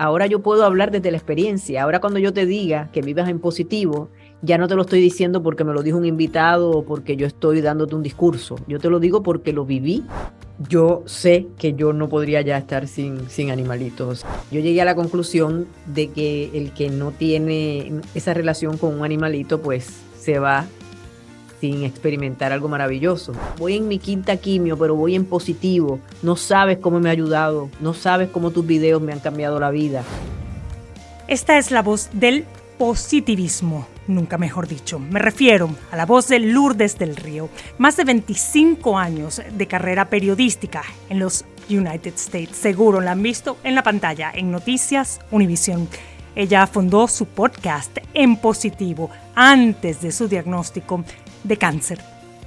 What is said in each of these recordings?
ahora yo puedo hablar desde la experiencia. Ahora cuando yo te diga que vivas en positivo, ya no te lo estoy diciendo porque me lo dijo un invitado o porque yo estoy dándote un discurso. Yo te lo digo porque lo viví. Yo sé que yo no podría ya estar sin, sin animalitos. Yo llegué a la conclusión de que el que no tiene esa relación con un animalito, pues se va sin experimentar algo maravilloso. Voy en mi quinta quimio, pero voy en positivo. No sabes cómo me ha ayudado, no sabes cómo tus videos me han cambiado la vida. Esta es la voz del positivismo, nunca mejor dicho. Me refiero a la voz de Lourdes del Río, más de 25 años de carrera periodística en los United States. Seguro la han visto en la pantalla en Noticias Univision. Ella fundó su podcast en positivo antes de su diagnóstico de cáncer.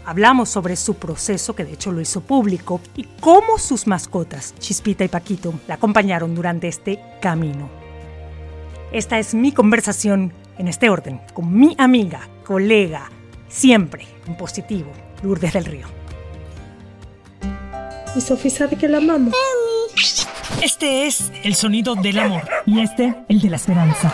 Hablamos sobre su proceso, que de hecho lo hizo público, y cómo sus mascotas, Chispita y Paquito, la acompañaron durante este camino. Esta es mi conversación en este orden con mi amiga, colega, siempre en positivo, Lourdes del Río. Y Sofía sabe que la amamos. Este es el sonido del amor y este el de la esperanza.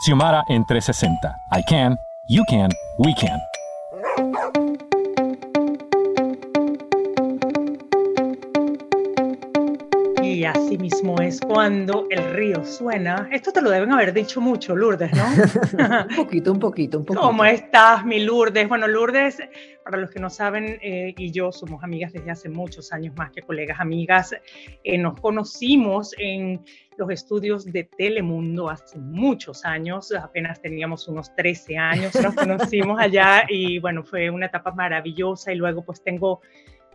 Xiomara en 360. I can, you can, we can. Y así mismo es cuando el río suena. Esto te lo deben haber dicho mucho, Lourdes, ¿no? un poquito, un poquito, un poquito. ¿Cómo estás, mi Lourdes? Bueno, Lourdes, para los que no saben, eh, y yo somos amigas desde hace muchos años más que colegas, amigas. Eh, nos conocimos en los estudios de Telemundo hace muchos años, apenas teníamos unos 13 años, nos conocimos allá y bueno, fue una etapa maravillosa y luego pues tengo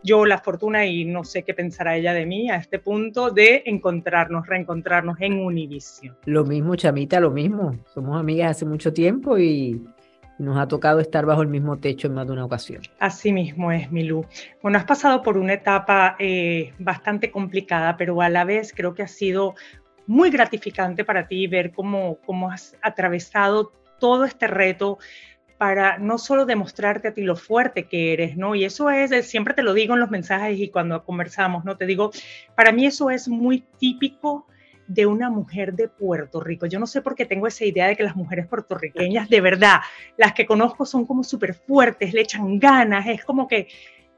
yo la fortuna y no sé qué pensará ella de mí a este punto de encontrarnos, reencontrarnos en Univision. Lo mismo, Chamita, lo mismo. Somos amigas hace mucho tiempo y nos ha tocado estar bajo el mismo techo en más de una ocasión. Así mismo es, Milú. Bueno, has pasado por una etapa eh, bastante complicada, pero a la vez creo que ha sido muy gratificante para ti ver cómo, cómo has atravesado todo este reto para no solo demostrarte a ti lo fuerte que eres, ¿no? Y eso es, siempre te lo digo en los mensajes y cuando conversamos, ¿no? Te digo, para mí eso es muy típico de una mujer de Puerto Rico. Yo no sé por qué tengo esa idea de que las mujeres puertorriqueñas, de verdad, las que conozco son como súper fuertes, le echan ganas, es como que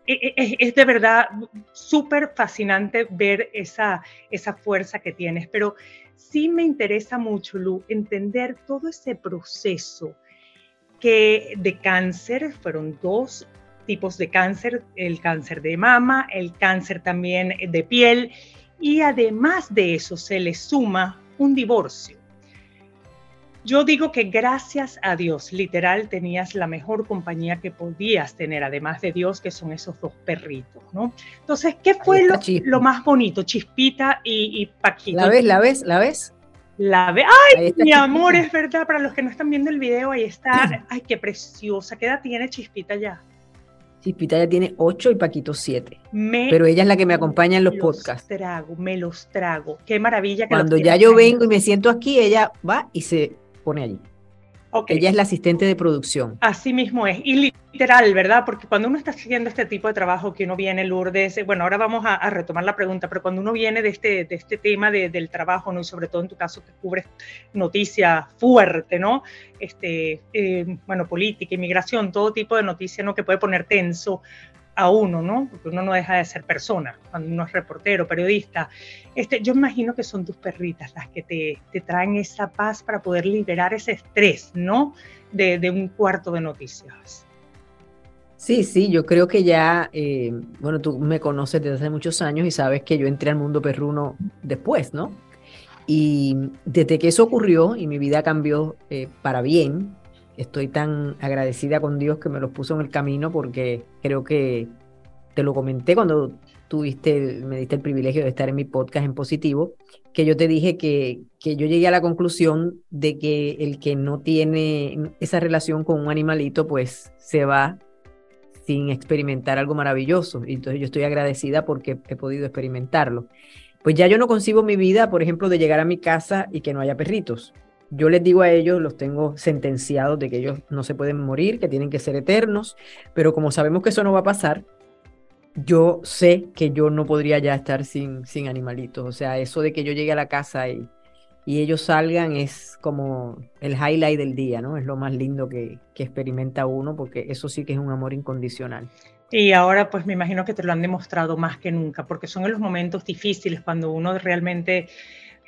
e, e, es de verdad súper fascinante ver esa, esa fuerza que tienes, pero sí me interesa mucho, Lu, entender todo ese proceso que de cáncer, fueron dos tipos de cáncer, el cáncer de mama, el cáncer también de piel, y además de eso se le suma un divorcio. Yo digo que gracias a Dios, literal, tenías la mejor compañía que podías tener, además de Dios, que son esos dos perritos, ¿no? Entonces, ¿qué fue lo, más bonito? Chispita y, y Paquito. ¿La ves? ¿La ves? ¿La ves? La ve. ¡Ay, mi amor! Es verdad, para los que no están viendo el video, ahí está. ¡Ay, qué preciosa! ¿Qué edad tiene Chispita ya? Chispita ya tiene 8 y Paquito 7. Pero ella es la que me acompaña en los, podcasts. Trago, me los trago. Qué maravilla. Cuando ya yo vengo y me siento aquí, ella va y se pone allí. Ella es la asistente de producción. Así mismo es. Y literal, ¿verdad? Porque cuando uno está haciendo este tipo de trabajo, que uno viene, Lourdes, bueno, ahora vamos a, retomar la pregunta, pero cuando uno viene de este, de este tema del trabajo, ¿no? Y sobre todo en tu caso que cubres noticias fuerte, ¿no? Este, eh, bueno, política, inmigración, todo tipo de noticias, ¿no? Que puede poner tenso. A uno, ¿no? Porque uno no deja de ser persona cuando uno es reportero, periodista. Este, yo imagino que son tus perritas las que te, te traen esa paz para poder liberar ese estrés, ¿no? De, de un cuarto de noticias. Sí, sí, yo creo que ya, eh, bueno, tú me conoces desde hace muchos años y sabes que yo entré al mundo perruno después, ¿no? Y desde que eso ocurrió y mi vida cambió eh, para bien, estoy tan agradecida con Dios que me los puso en el camino porque creo que te lo comenté cuando tuviste, me diste el privilegio de estar en mi podcast en positivo, que yo te dije que, que yo llegué a la conclusión de que el que no tiene esa relación con un animalito, pues se va sin experimentar algo maravilloso. Y entonces yo estoy agradecida porque he podido experimentarlo. Pues ya yo no concibo mi vida, por ejemplo, de llegar a mi casa y que no haya perritos. Yo les digo a ellos, los tengo sentenciados de que ellos no se pueden morir, que tienen que ser eternos, pero como sabemos que eso no va a pasar, yo sé que yo no podría ya estar sin, sin animalitos. O sea, eso de que yo llegue a la casa y, y ellos salgan es como el highlight del día, ¿no? Es lo más lindo que, que experimenta uno, porque eso sí que es un amor incondicional. Y ahora pues me imagino que te lo han demostrado más que nunca, porque son en los momentos difíciles cuando uno realmente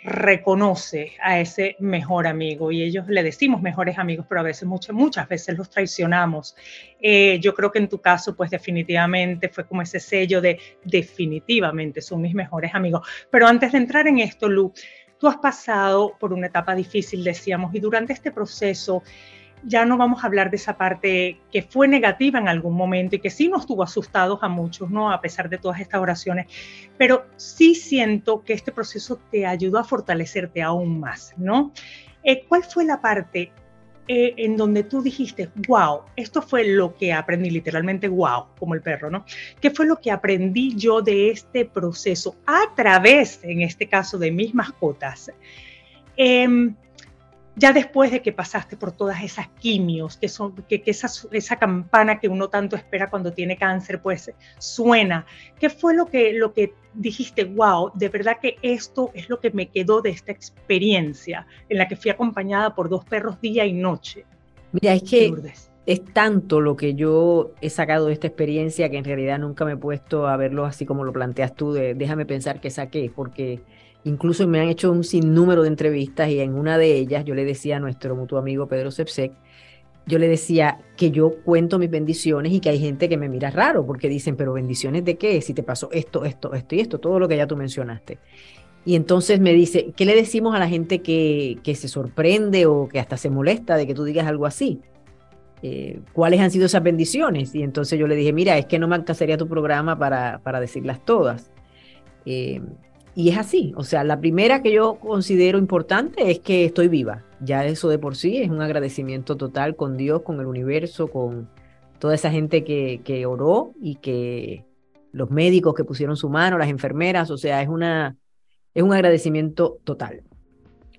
reconoce a ese mejor amigo y ellos le decimos mejores amigos, pero a veces, muchas, muchas veces los traicionamos. Eh, yo creo que en tu caso, pues definitivamente fue como ese sello de definitivamente son mis mejores amigos. Pero antes de entrar en esto, Lu, tú has pasado por una etapa difícil, decíamos, y durante este proceso ya no vamos a hablar de esa parte que fue negativa en algún momento y que sí nos tuvo asustados a muchos, ¿no? A pesar de todas estas oraciones, pero sí siento que este proceso te ayudó a fortalecerte aún más, ¿no? Eh, ¿Cuál fue la parte eh, en donde tú dijiste, wow, esto fue lo que aprendí, literalmente wow, como el perro, ¿no? ¿Qué fue lo que aprendí yo de este proceso a través, en este caso, de mis mascotas? Eh, ya después de que pasaste por todas esas quimios, que son, que, esa, esa, campana que uno tanto espera cuando tiene cáncer, pues suena. ¿Qué fue lo que, lo que dijiste, wow, de verdad que esto es lo que me quedó de esta experiencia en la que fui acompañada por dos perros día y noche? Mira, es que es tanto lo que yo he sacado de esta experiencia que en realidad nunca me he puesto a verlo así como lo planteas tú, de déjame pensar que saqué, porque Incluso me han hecho un sinnúmero de entrevistas y en una de ellas yo le decía a nuestro mutuo amigo Pedro Sepsek, yo le decía que yo cuento mis bendiciones y que hay gente que me mira raro porque dicen, pero bendiciones de qué? Si te pasó esto, esto, esto y esto, todo lo que ya tú mencionaste. Y entonces me dice, ¿qué le decimos a la gente que, que se sorprende o que hasta se molesta de que tú digas algo así? Eh, ¿Cuáles han sido esas bendiciones? Y entonces yo le dije, mira, es que no me alcanzaría tu programa para, para decirlas todas. Eh, y es así, o sea, la primera que yo considero importante es que estoy viva. Ya eso de por sí es un agradecimiento total con Dios, con el universo, con toda esa gente que, que oró y que los médicos que pusieron su mano, las enfermeras, o sea, es, una, es un agradecimiento total.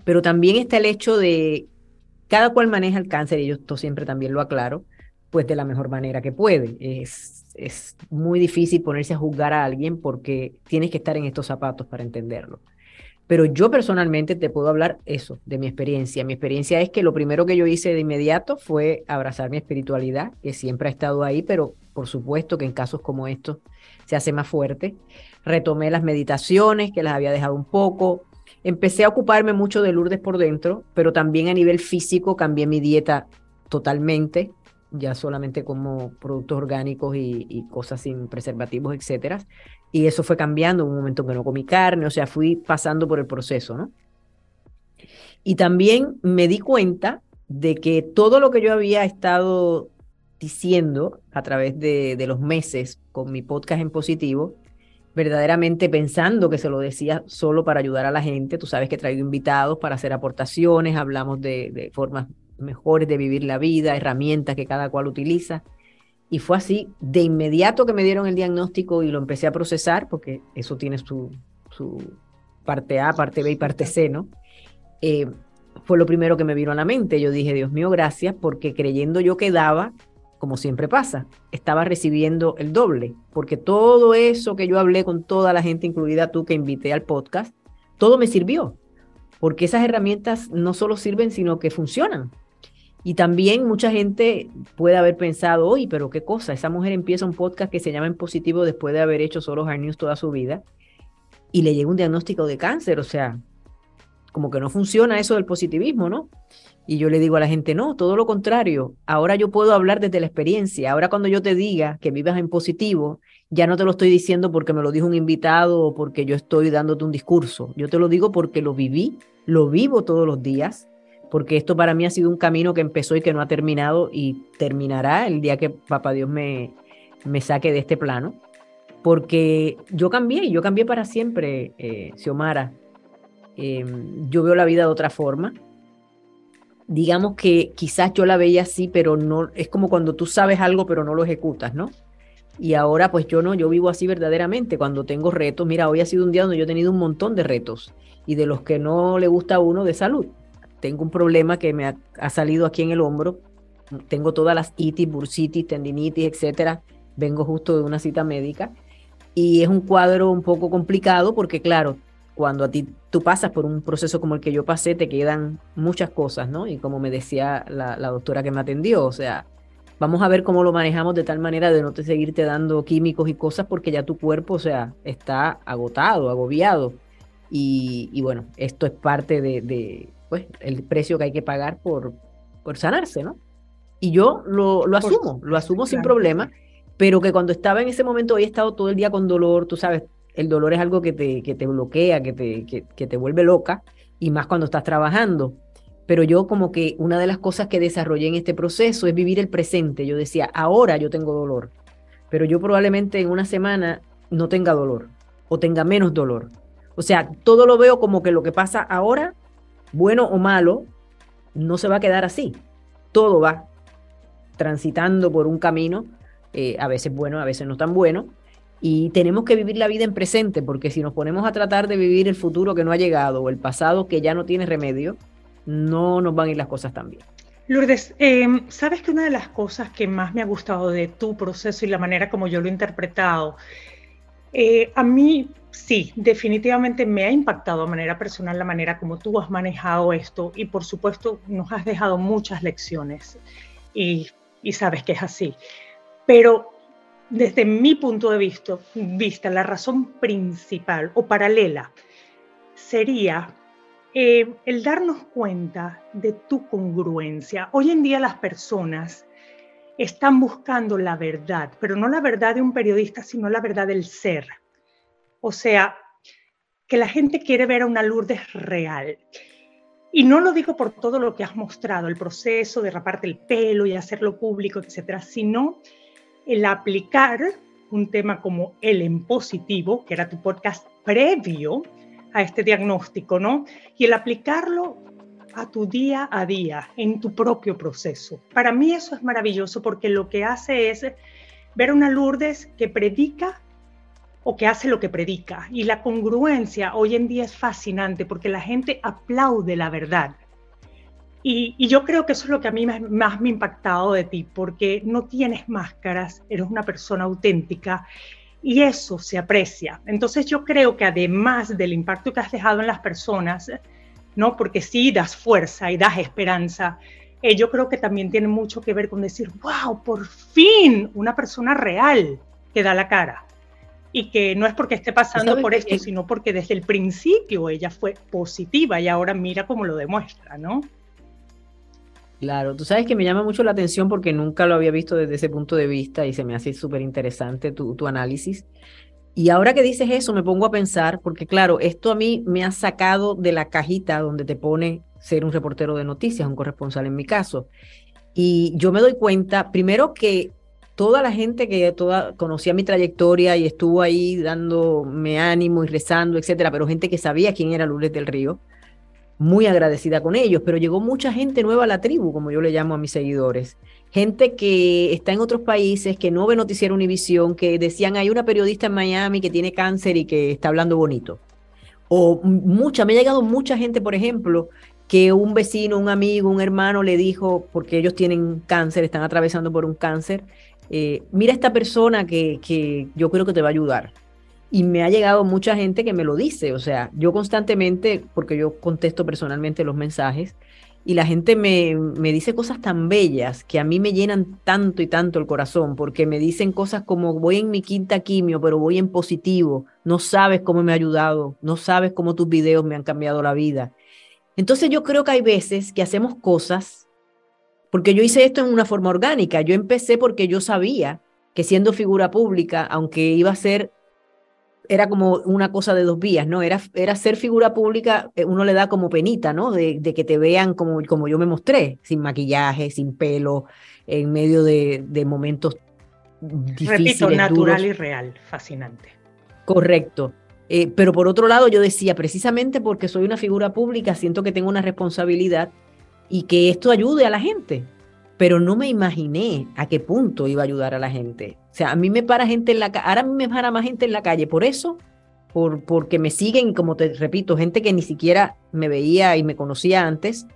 Pero también está el hecho de cada cual maneja el cáncer, y yo esto siempre también lo aclaro, pues de la mejor manera que puede. Es es muy difícil ponerse a juzgar a alguien porque tienes que estar en estos zapatos para entenderlo. Pero yo personalmente te puedo hablar eso, de mi experiencia. Mi experiencia es que lo primero que yo hice de inmediato fue abrazar mi espiritualidad, que siempre ha estado ahí, pero por supuesto que en casos como estos se hace más fuerte. Retomé las meditaciones, que las había dejado un poco. Empecé a ocuparme mucho de Lourdes por dentro, pero también a nivel físico cambié mi dieta totalmente ya solamente como productos orgánicos y, cosas sin preservativos, etcétera. Y eso fue cambiando, un momento que no comí carne, o sea, fui pasando por el proceso, ¿no? Y también me di cuenta de que todo lo que yo había estado diciendo a través de, los meses con mi podcast en positivo, verdaderamente pensando que se lo decía solo para ayudar a la gente. Tú sabes que traigo invitados para hacer aportaciones, hablamos de formas mejores de vivir la vida, herramientas que cada cual utiliza. Y fue así, de inmediato que me dieron el diagnóstico y lo empecé a procesar, porque eso tiene su, su parte A, parte B y parte C, ¿no? Eh, fue lo primero que me vino a la mente. Yo dije, Dios mío, gracias, porque creyendo yo que daba, como siempre pasa, estaba recibiendo el doble, porque todo eso que yo hablé con toda la gente, incluida tú que invité al podcast, todo me sirvió, porque esas herramientas no solo sirven, sino que funcionan. Y también mucha gente puede haber pensado, oye, pero qué cosa, esa mujer empieza un podcast que se llama En Positivo después de haber hecho solo hard news toda su vida y le llega un diagnóstico de cáncer, o sea, como que no funciona eso del positivismo, ¿no? Y yo le digo a la gente, no, todo lo contrario, ahora yo puedo hablar desde la experiencia, ahora cuando yo te diga que vivas en positivo, ya no te lo estoy diciendo porque me lo dijo un invitado o porque yo estoy dándote un discurso, yo te lo digo porque lo viví, lo vivo todos los días porque esto para mí ha sido un camino que empezó y que no ha terminado y terminará el día que Papá Dios me, me saque de este plano, porque yo cambié, yo cambié para siempre, eh, Xiomara. Em, yo veo la vida de otra forma. Digamos que quizás yo la veía así, pero no, es como cuando tú sabes algo pero no lo ejecutas, ¿no? Y ahora pues yo no, yo vivo así verdaderamente cuando tengo retos. Mira, hoy ha sido un día donde yo he tenido un montón de retos y de los que no le gusta a uno de salud tengo un problema que me ha, salido aquí en el hombro. Tengo todas las itis, bursitis, tendinitis, etcétera. Vengo justo de una cita médica y es un cuadro un poco complicado porque, claro, cuando a ti tú pasas por un proceso como el que yo pasé, te quedan muchas cosas, ¿no? Y como me decía la, la doctora que me atendió, o sea, vamos a ver cómo lo manejamos de tal manera de no te seguirte dando químicos y cosas porque ya tu cuerpo, o sea, está agotado, agobiado. Y, y bueno, esto es parte de, de, pues, el precio que hay que pagar por, por sanarse, ¿no? Y yo lo, lo asumo, lo asumo sin problema, pero que cuando estaba en ese momento, hoy he estado todo el día con dolor, tú sabes, el dolor es algo que te, que te bloquea, que te, que, que te vuelve loca, y más cuando estás trabajando. Pero yo como que una de las cosas que desarrollé en este proceso es vivir el presente. Yo decía, ahora yo tengo dolor, pero yo probablemente en una semana no tenga dolor o tenga menos dolor. O sea, todo lo veo como que lo que pasa ahora bueno o malo, no se va a quedar así. Todo va transitando por un camino, eh, a veces bueno, a veces no tan bueno, y tenemos que vivir la vida en presente, porque si nos ponemos a tratar de vivir el futuro que no ha llegado o el pasado que ya no tiene remedio, no nos van a ir las cosas tan bien. Lourdes, em, sabes que una de las cosas que más me ha gustado de tu proceso y la manera como yo lo he interpretado, eh, a mí sí, definitivamente me ha impactado de manera personal la manera como tú has manejado esto y por supuesto nos has dejado muchas lecciones y, sabes que es así. Pero desde mi punto de vista, vista la razón principal o paralela sería eh, el darnos cuenta de tu congruencia. Hoy en día las personas están buscando la verdad, pero no la verdad de un periodista, sino la verdad del ser. O sea, que la gente quiere ver a una Lourdes real. Y no lo digo por todo lo que has mostrado, el proceso de raparte el pelo y hacerlo público, etcétera, sino el aplicar un tema como el en positivo, que era tu podcast previo a este diagnóstico, ¿no? Y el aplicarlo a tu día a día, en tu propio proceso. Para mí eso es maravilloso porque lo que hace es ver a una Lourdes que predica o que hace lo que predica. Y la congruencia hoy en día es fascinante porque la gente aplaude la verdad. Y, yo creo que eso es lo que a mí más, me ha impactado de ti, porque no tienes máscaras, eres una persona auténtica y eso se aprecia. Entonces yo creo que además del impacto que has dejado en las personas, ¿no? Porque sí das fuerza y das esperanza, eh, yo creo que también tiene mucho que ver con decir, wow, por fin una persona real que da la cara y que no es porque esté pasando por esto, sino porque desde el principio ella fue positiva y ahora mira cómo lo demuestra, ¿no? Claro, tú sabes que me llama mucho la atención porque nunca lo había visto desde ese punto de vista y se me hace súper interesante tu, tu análisis. Y ahora que dices eso, me pongo a pensar, porque claro, esto a mí me ha sacado de la cajita donde te pone ser un reportero de noticias, un corresponsal en mi caso. Y yo me doy cuenta, primero que toda la gente que toda, conocía mi trayectoria y estuvo ahí dándome ánimo y rezando, etcétera, pero gente que sabía quién era Lourdes del Río, muy agradecida con ellos, pero llegó mucha gente nueva a la tribu, como yo le llamo a mis seguidores. Gente que está en otros países, que no ve Noticiero Univisión, que decían, hay una periodista en Miami que tiene cáncer y que está hablando bonito. O mucha, me ha llegado mucha gente, por ejemplo, que un vecino, un amigo, un hermano le dijo, porque ellos tienen cáncer, están atravesando por un cáncer, eh, mira esta persona que, que yo creo que te va a ayudar. Y me ha llegado mucha gente que me lo dice, o sea, yo constantemente, porque yo contesto personalmente los mensajes, y la gente me, me, dice cosas tan bellas que a mí me llenan tanto y tanto el corazón, porque me dicen cosas como voy en mi quinta quimio, pero voy en positivo, no sabes cómo me ha ayudado, no sabes cómo tus videos me han cambiado la vida. Entonces yo creo que hay veces que hacemos cosas, porque yo hice esto en una forma orgánica, yo empecé porque yo sabía que siendo figura pública, aunque iba a ser era como una cosa de dos vías, ¿no? Era, era ser figura pública, eh, uno le da como penita, ¿no? De, de, que te vean como, como yo me mostré, sin maquillaje, sin pelo, en medio de, de momentos difíciles. Repito, natural y real, fascinante. Correcto. Eh, pero por otro lado, yo decía, precisamente porque soy una figura pública, siento que tengo una responsabilidad y que esto ayude a la gente pero no me imaginé a qué punto iba a ayudar a la gente. O sea, a mí me para gente en la calle, ahora a mí me para más gente en la calle, por eso, por, porque me siguen, como te repito, gente que ni siquiera me veía y me conocía antes,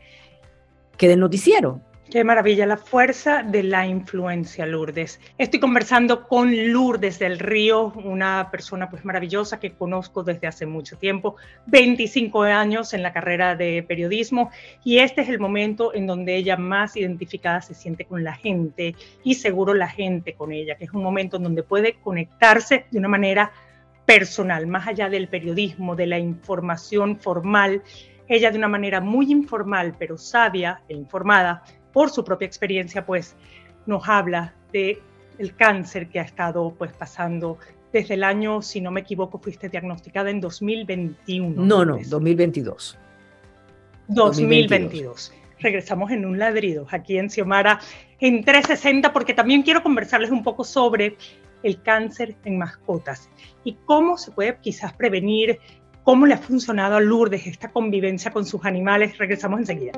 que del noticiero. Qué maravilla, la fuerza de la influencia, Lourdes. Estoy conversando con Lourdes del Río, una persona pues maravillosa que conozco desde hace mucho tiempo, 25 años en la carrera de periodismo y este es el momento en donde ella más identificada se siente con la gente y seguro la gente con ella, que es un momento en donde puede conectarse de una manera personal, más allá del periodismo, de la información formal. Ella de una manera muy informal, pero sabia e informada, por su propia experiencia, pues nos habla de el cáncer que ha estado pues pasando desde el año, si no me equivoco, fuiste diagnosticada en 2021. No, no, 2022. 2022. Regresamos en un ladrido aquí en Xiomara en 360 porque también quiero conversarles un poco sobre el cáncer en mascotas y cómo se puede quizás prevenir, cómo le ha funcionado a Lourdes esta convivencia con sus animales. Regresamos enseguida.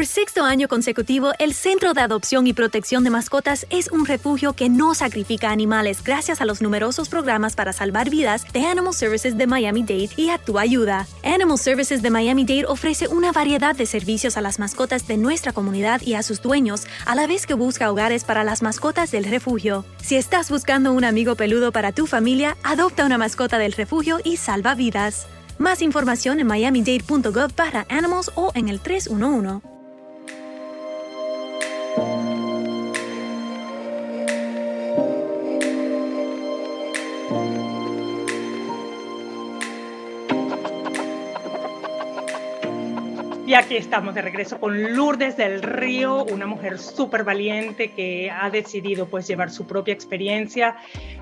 Por sexto año consecutivo, el Centro de Adopción y Protección de Mascotas es un refugio que no sacrifica animales gracias a los numerosos programas para salvar vidas de Animal Services de Miami-Dade y a tu ayuda. Animal Services de Miami-Dade ofrece una variedad de servicios a las mascotas de nuestra comunidad y a sus dueños, a la vez que busca hogares para las mascotas del refugio. Si estás buscando un amigo peludo para tu familia, adopta una mascota del refugio y salva vidas. Más información en miamidade.gov para animals o en el 311. Aquí estamos de regreso con Lourdes del Río, una mujer súper valiente que ha decidido pues llevar su propia experiencia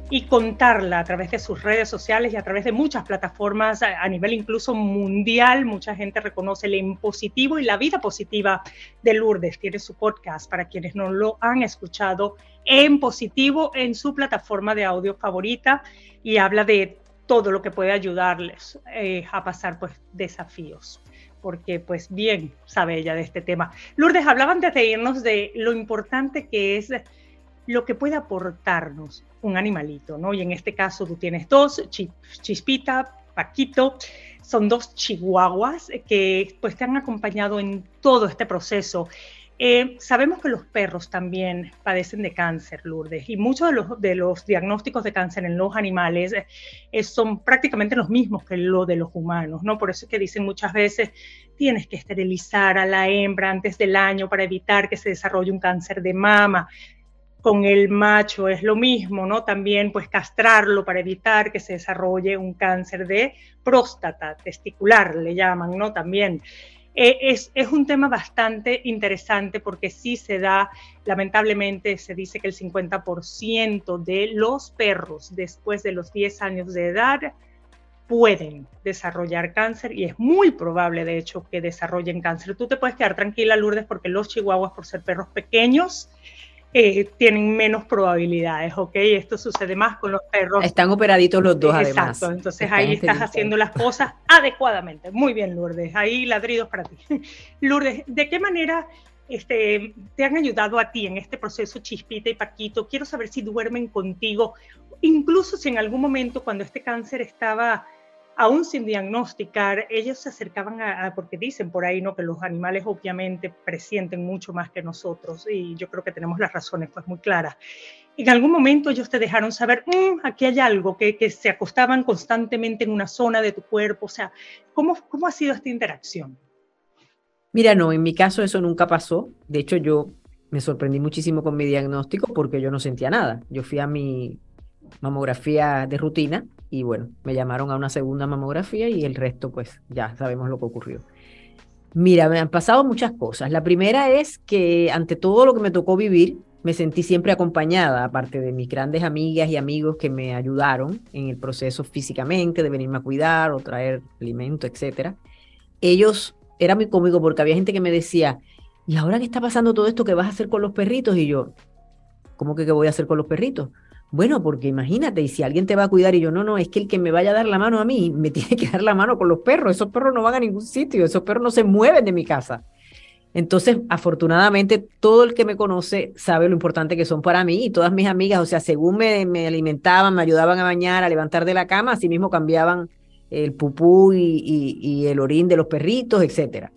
y contarla a través de sus redes sociales y a través de muchas plataformas a, nivel incluso mundial. Mucha gente reconoce el impositivo y la vida positiva de Lourdes. Tiene su podcast para quienes no lo han escuchado en positivo en su plataforma de audio favorita y habla de todo lo que puede ayudarles eh, a pasar pues desafíos porque pues bien sabe ella de este tema. Lourdes, hablaba antes de irnos de lo importante que es lo que puede aportarnos un animalito, ¿no? Y en este caso tú tienes dos, Chispita, Paquito, son dos chihuahuas que pues te han acompañado en todo este proceso eh, sabemos que los perros también padecen de cáncer, Lourdes, y muchos de los, diagnósticos de cáncer en los animales eh, son prácticamente los mismos que lo de los humanos, ¿no? Por eso es que dicen muchas veces, tienes que esterilizar a la hembra antes del año para evitar que se desarrolle un cáncer de mama. Con el macho es lo mismo, ¿no? También pues castrarlo para evitar que se desarrolle un cáncer de próstata testicular, le llaman, ¿no? También. Eh, es, un tema bastante interesante porque sí se da, lamentablemente se dice que el 50% de los perros después de los 10 años de edad pueden desarrollar cáncer y es muy probable de hecho que desarrollen cáncer. Tú te puedes quedar tranquila, Lourdes, porque los chihuahuas, por ser perros pequeños, eh, tienen menos probabilidades, ¿ok? Esto sucede más con los perros. Están operaditos los dos, además. Exacto, entonces ahí estás haciendo las cosas adecuadamente. Muy bien, Lourdes, ahí ladridos para ti. Lourdes, ¿de qué manera este, te han ayudado a ti en este proceso, Chispita y Paquito? Quiero saber si duermen contigo, incluso si en algún momento cuando este cáncer estaba aún sin diagnosticar, ellos se acercaban a, porque dicen por ahí, ¿no? Que los animales obviamente presienten mucho más que nosotros y yo creo que tenemos las razones pues muy claras. en algún momento ellos te dejaron saber, mm, aquí hay algo, que, que, se acostaban constantemente en una zona de tu cuerpo. O sea, ¿cómo, ¿cómo ha sido esta interacción? Mira, no, en mi caso eso nunca pasó. De hecho, yo me sorprendí muchísimo con mi diagnóstico porque yo no sentía nada. Yo fui a mi mamografía de rutina y bueno, me llamaron a una segunda mamografía y el resto pues ya sabemos lo que ocurrió. Mira, me han pasado muchas cosas. La primera es que ante todo lo que me tocó vivir, me sentí siempre acompañada, aparte de mis grandes amigas y amigos que me ayudaron en el proceso físicamente, de venirme a cuidar o traer alimento, etc. Ellos, era muy cómico porque había gente que me decía, ¿y ahora qué está pasando todo esto? ¿Qué vas a hacer con los perritos? Y yo, ¿cómo que qué voy a hacer con los perritos? Bueno, porque imagínate, y si alguien te va a cuidar y yo, no, no, es que el que me vaya a dar la mano a mí, me tiene que dar la mano con los perros. Esos perros no van a ningún sitio, esos perros no se mueven de mi casa. Entonces, afortunadamente, todo el que me conoce sabe lo importante que son para mí y todas mis amigas, o sea, según me, me alimentaban, me ayudaban a bañar, a levantar de la cama, así mismo cambiaban el pupú y, y el orín de los perritos, etcétera.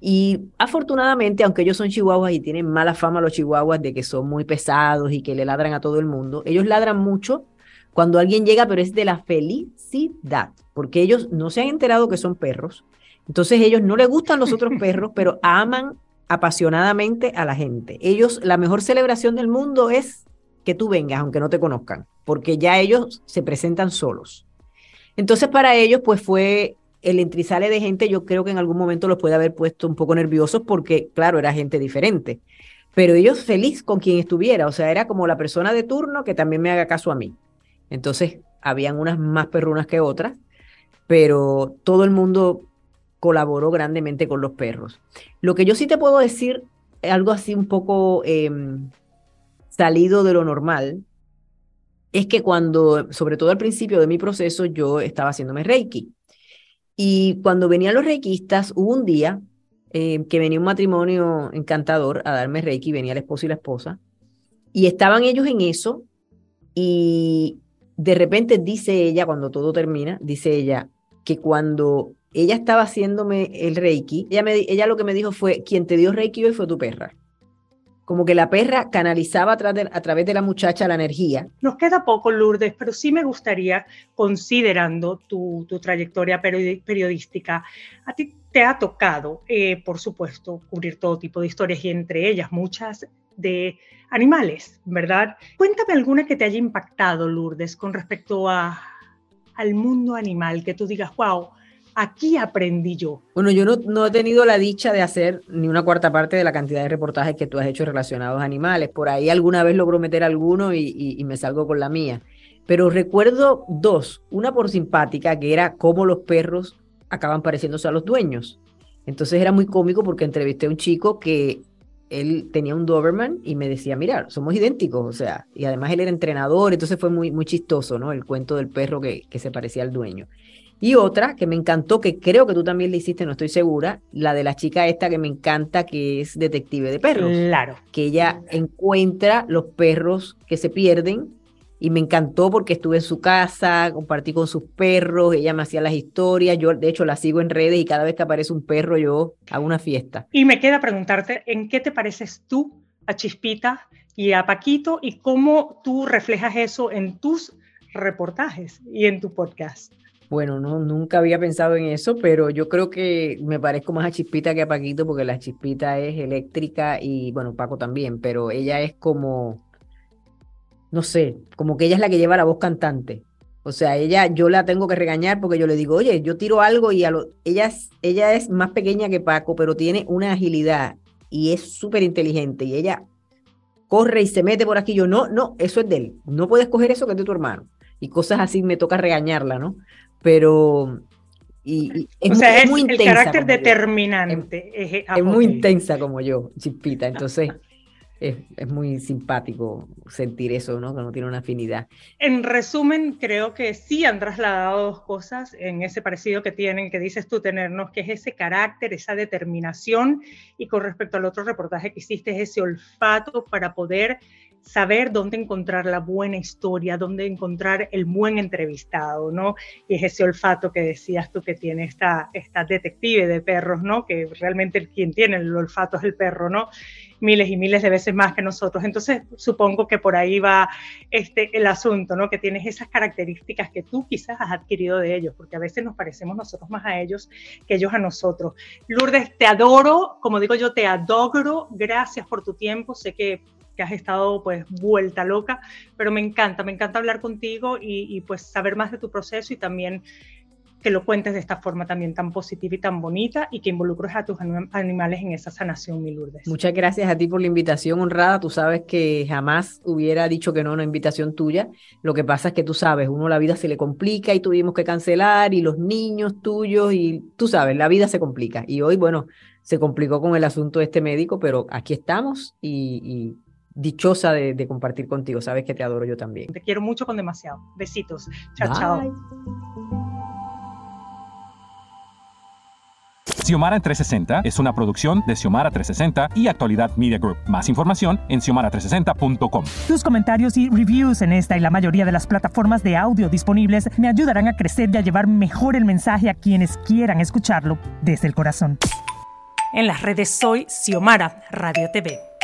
Y afortunadamente, aunque ellos son chihuahuas y tienen mala fama los chihuahuas de que son muy pesados y que le ladran a todo el mundo, ellos ladran mucho cuando alguien llega, pero es de la felicidad, porque ellos no se han enterado que son perros. Entonces ellos no les gustan los otros perros, pero aman apasionadamente a la gente. Ellos, la mejor celebración del mundo es que tú vengas, aunque no te conozcan, porque ya ellos se presentan solos. Entonces para ellos, pues fue el entrizale de gente, yo creo que en algún momento los puede haber puesto un poco nerviosos porque, claro, era gente diferente. Pero ellos feliz con quien estuviera, o sea, era como la persona de turno que también me haga caso a mí. Entonces, habían unas más perrunas que otras, pero todo el mundo colaboró grandemente con los perros. Lo que yo sí te puedo decir, algo así un poco em, salido de lo normal, es que cuando, sobre todo al principio de mi proceso, yo estaba haciéndome Reiki. Y cuando venían los reikistas, hubo un día eh, que venía un matrimonio encantador a darme reiki, venía el esposo y la esposa, y estaban ellos en eso, y de repente dice ella, cuando todo termina, dice ella, que cuando ella estaba haciéndome el reiki, ella, ella lo que me dijo fue, quien te dio reiki hoy fue tu perra como que la perra canalizaba a, través de la muchacha la energía. Nos queda poco, Lourdes, pero sí me gustaría, considerando tu, trayectoria periodística, a ti te ha tocado, eh, por supuesto, cubrir todo tipo de historias y entre ellas muchas de animales, ¿verdad? Cuéntame alguna que te haya impactado, Lourdes, con respecto a, al mundo animal, que tú digas, wow, aquí aprendí yo. Bueno, yo no, he tenido la dicha de hacer ni una cuarta parte de la cantidad de reportajes que tú has hecho relacionados a animales. Por ahí alguna vez logro meter alguno y, me salgo con la mía. Pero recuerdo dos. Una por simpática, que era cómo los perros acaban pareciéndose a los dueños. Entonces era muy cómico porque entrevisté a un chico que él tenía un Doberman y me decía, mira, somos idénticos, o sea, y además él era entrenador, entonces fue muy, muy chistoso, ¿no? El cuento del perro que, que se parecía al dueño. Y otra que me encantó, que creo que tú también le hiciste, no estoy segura, la de la chica esta que me encanta, que es detective de perros. Claro. Que ella encuentra los perros que se pierden y me encantó porque estuve en su casa, compartí con sus perros, ella me hacía las historias, yo de hecho la sigo en redes y cada vez que aparece un perro yo hago una fiesta. Y me queda preguntarte, ¿en qué te pareces tú a Chispita y a Paquito y cómo tú reflejas eso en tus reportajes y en tu podcast? Bueno, no, nunca había pensado en eso, pero yo creo que me parezco más a Chispita que a Paquito porque la Chispita es eléctrica y bueno, Paco también, pero ella es como, no sé, como que ella es la que lleva la voz cantante. O sea, ella, yo la tengo que regañar porque yo le digo, oye, yo tiro algo y a lo, ella, ella es más pequeña que Paco, pero tiene una agilidad y es súper inteligente y ella corre y se mete por aquí. Yo, no, no, eso es de él. No puedes coger eso que es de tu hermano. Y cosas así me toca regañarla, ¿no? Pero y, es, muy intensa. El carácter determinante. Es, muy intensa como yo, Chispita. Entonces, es, es, muy simpático sentir eso, ¿no? Que no tiene una afinidad. En resumen, creo que sí han trasladado dos cosas en ese parecido que tienen, que dices tú tenernos, que es ese carácter, esa determinación, y con respecto al otro reportaje que hiciste, es ese olfato para poder saber dónde encontrar la buena historia, dónde encontrar el buen entrevistado, ¿no? Y es ese olfato que decías tú que tiene esta, esta detective de perros, ¿no? Que realmente quien tiene el olfato es el perro, ¿no? Miles y miles de veces más que nosotros. Entonces, supongo que por ahí va este, el asunto, ¿no? Que tienes esas características que tú quizás has adquirido de ellos, porque a veces nos parecemos nosotros más a ellos que ellos a nosotros. Lourdes, te adoro, como digo yo, te adoro. Gracias por tu tiempo. Sé que que has estado pues vuelta loca, pero me encanta, me encanta hablar contigo y, pues saber más de tu proceso y también que lo cuentes de esta forma también tan positiva y tan bonita y que involucres a tus animales en esa sanación, mi Lourdes. Muchas gracias a ti por la invitación honrada. Tú sabes que jamás hubiera dicho que no a una invitación tuya. Lo que pasa es que tú sabes, uno la vida se le complica y tuvimos que cancelar y los niños tuyos y tú sabes, la vida se complica. Y hoy, bueno, se complicó con el asunto de este médico, pero aquí estamos y dichosa de, compartir contigo. Sabes que te adoro yo también. Te quiero mucho con demasiado. Besitos. Chao, chao. Xiomara en 360 es una producción de Xiomara 360 y Actualidad Media Group. Más información en xiomara360.com. Tus comentarios y reviews en esta y la mayoría de las plataformas de audio disponibles me ayudarán a crecer y a llevar mejor el mensaje a quienes quieran escucharlo desde el corazón. En las redes soy Xiomara Radio TV.